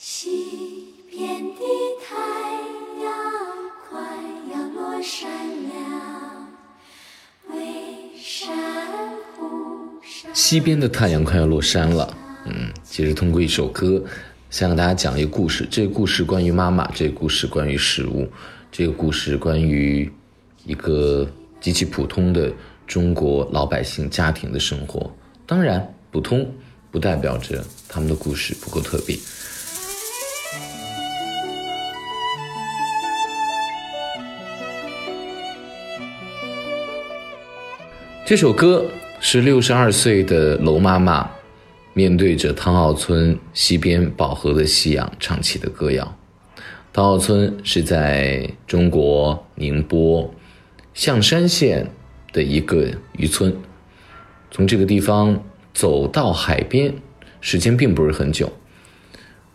西边的太阳快要落山了，微山湖上。西边的太阳快要落山了。嗯，其实通过一首歌，想给大家讲一个故事。这个故事关于妈妈，这个故事关于食物，这个故事关于一个极其普通的中国老百姓家庭的生活。当然，普通不代表着他们的故事不够特别。这首歌是六十二岁的娄妈妈面对着汤坳村西边饱和的夕阳唱起的歌谣。汤坳村是在中国宁波象山县的一个渔村，从这个地方走到海边，时间并不是很久。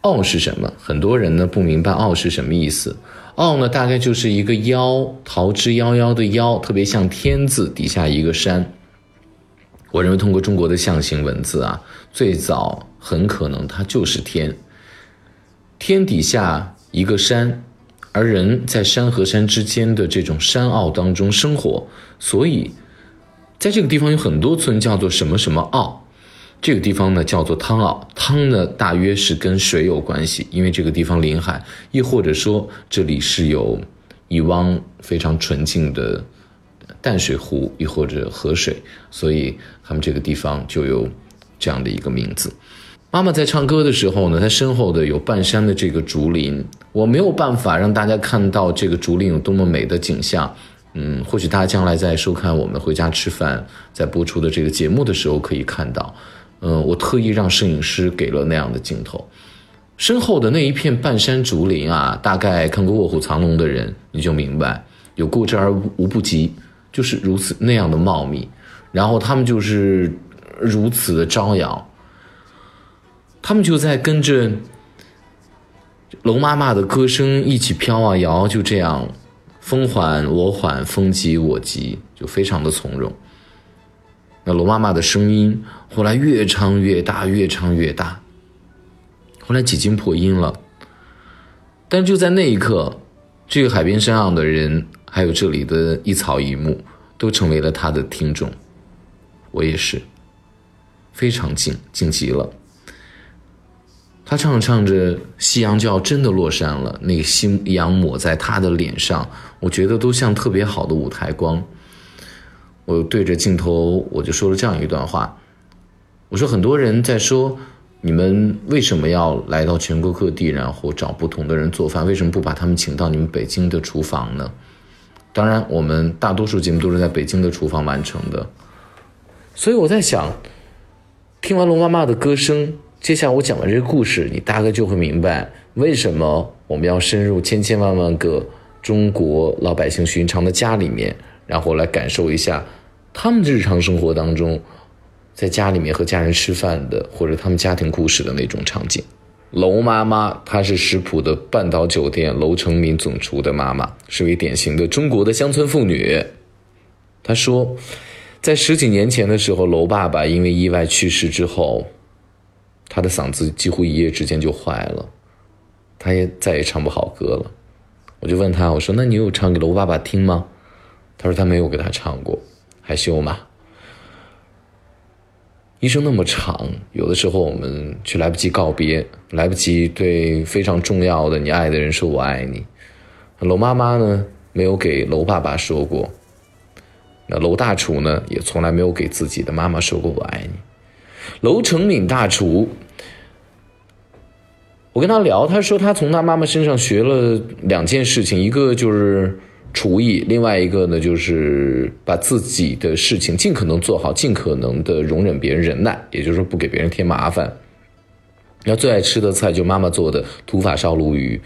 傲是什么？很多人呢不明白傲是什么意思。傲呢大概就是一个夭，桃之夭夭的夭，特别像天字底下一个山。我认为通过中国的象形文字啊，最早很可能它就是天。天底下一个山，而人在山和山之间的这种山坳当中生活，所以在这个地方有很多村叫做什么什么坳。这个地方呢叫做汤坳，汤呢大约是跟水有关系，因为这个地方临海，亦或者说这里是有一汪非常纯净的淡水湖，亦或者河水，所以他们这个地方就有这样的一个名字。妈妈在唱歌的时候呢，她身后的有半山的这个竹林，我没有办法让大家看到这个竹林有多么美的景象。嗯，或许大家将来在收看我们回家吃饭在播出的这个节目的时候可以看到。嗯，我特意让摄影师给了那样的镜头，身后的那一片半山竹林啊，大概看过《卧虎藏龙》的人你就明白，有过之而无不及，就是如此那样的茂密，然后他们就是如此的招摇，他们就在跟着龙妈妈的歌声一起飘啊摇，就这样风缓我缓，风急我急，就非常的从容。那龙妈妈的声音后来越唱越大，越唱越大，后来几经破音了。但就在那一刻，这个海边山上的人，还有这里的一草一木，都成为了他的听众。我也是，非常静，静极了。他唱着唱着，夕阳就要真的落山了，那个夕阳抹在他的脸上，我觉得都像特别好的舞台光。我对着镜头，我就说了这样一段话：我说很多人在说，你们为什么要来到全国各地，然后找不同的人做饭？为什么不把他们请到你们北京的厨房呢？当然，我们大多数节目都是在北京的厨房完成的。所以我在想，听完龙妈妈的歌声，接下来我讲的这个故事，你大概就会明白，为什么我们要深入千千万万个中国老百姓寻常的家里面。然后来感受一下，他们日常生活当中，在家里面和家人吃饭的，或者他们家庭故事的那种场景。娄妈妈，她是食谱的半岛酒店娄成敏总厨的妈妈，是位典型的中国的乡村妇女。她说，在十几年前的时候，娄爸爸因为意外去世之后，他的嗓子几乎一夜之间就坏了，他也再也唱不好歌了。我就问他，我说：“那你有唱给娄爸爸听吗？”他说他没有给他唱过，害羞嘛。一生那么长，有的时候我们却来不及告别，来不及对非常重要的你爱的人说我爱你。娄妈妈呢，没有给娄爸爸说过。那娄大厨呢，也从来没有给自己的妈妈说过我爱你。娄成敏大厨，我跟他聊，他说他从他妈妈身上学了两件事情，一个就是。厨艺，另外一个呢，就是把自己的事情尽可能做好，尽可能的容忍别人，忍耐，也就是说不给别人添麻烦。要最爱吃的菜就妈妈做的土法烧鲈鱼。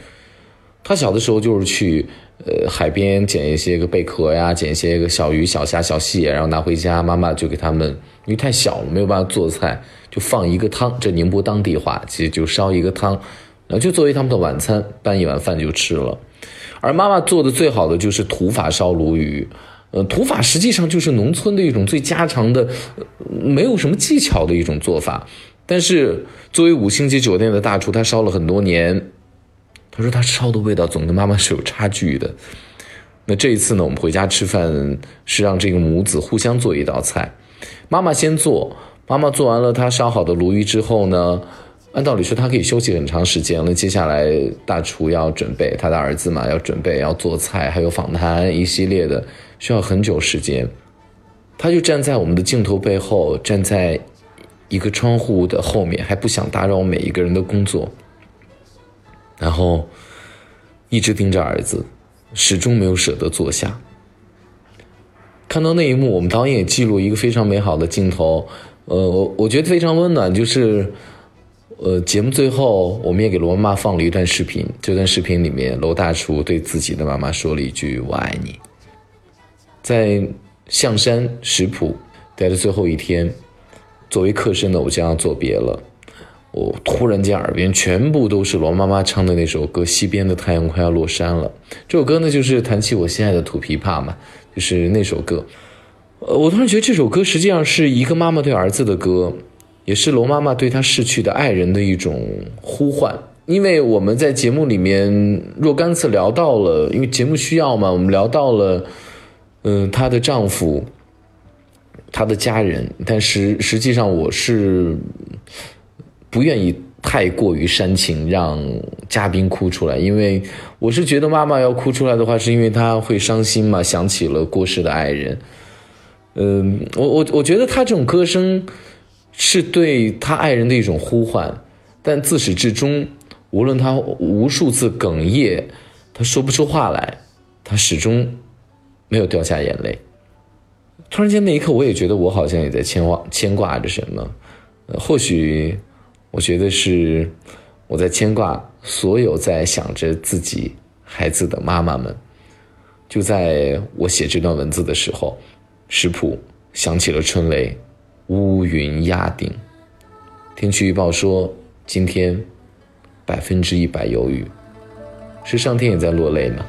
他小的时候就是去呃海边捡一些个贝壳呀，捡一些个小鱼、小虾、小蟹，然后拿回家，妈妈就给他们，因为太小了没有办法做菜，就放一个汤，这宁波当地话，其实就烧一个汤，然后就作为他们的晚餐，拌一碗饭就吃了。而妈妈做的最好的就是土法烧鲈鱼，呃，土法实际上就是农村的一种最家常的，没有什么技巧的一种做法。但是作为五星级酒店的大厨，他烧了很多年，他说他烧的味道总跟妈妈是有差距的。那这一次呢，我们回家吃饭是让这个母子互相做一道菜，妈妈先做，妈妈做完了她烧好的鲈鱼之后呢，按道理说他可以休息很长时间了。接下来大厨要准备他的儿子嘛，要准备要做菜，还有访谈一系列的，需要很久时间。他就站在我们的镜头背后，站在一个窗户的后面，还不想打扰每一个人的工作，然后一直盯着儿子。始终没有舍得坐下。看到那一幕，我们导演也记录一个非常美好的镜头，呃，我我觉得非常温暖。就是，呃，节目最后，我们也给罗妈妈放了一段视频。这段视频里面，罗大厨对自己的妈妈说了一句“我爱你”。在象山食谱待的最后一天，作为客身的我将要作别了。我突然间耳边全部都是罗妈妈唱的那首歌《西边的太阳快要落山了》。这首歌呢，就是弹起我心爱的土琵琶嘛，就是那首歌。呃，我突然觉得这首歌实际上是一个妈妈对儿子的歌，也是罗妈妈对她逝去的爱人的一种呼唤。因为我们在节目里面若干次聊到了，因为节目需要嘛，我们聊到了，嗯，她的丈夫，她的家人，但实实际上我是。不愿意太过于煽情，让嘉宾哭出来，因为我是觉得妈妈要哭出来的话，是因为她会伤心嘛，想起了过世的爱人。嗯，我我我觉得她这种歌声是对他爱人的一种呼唤，但自始至终，无论他无数次哽咽，他说不出话来，他始终没有掉下眼泪。突然间那一刻，我也觉得我好像也在牵挂牵挂着什么，或许。我觉得是我在牵挂所有在想着自己孩子的妈妈们。就在我写这段文字的时候，食谱响起了春雷，乌云压顶。天气预报说今天百分之一百有雨，是上天也在落泪吗？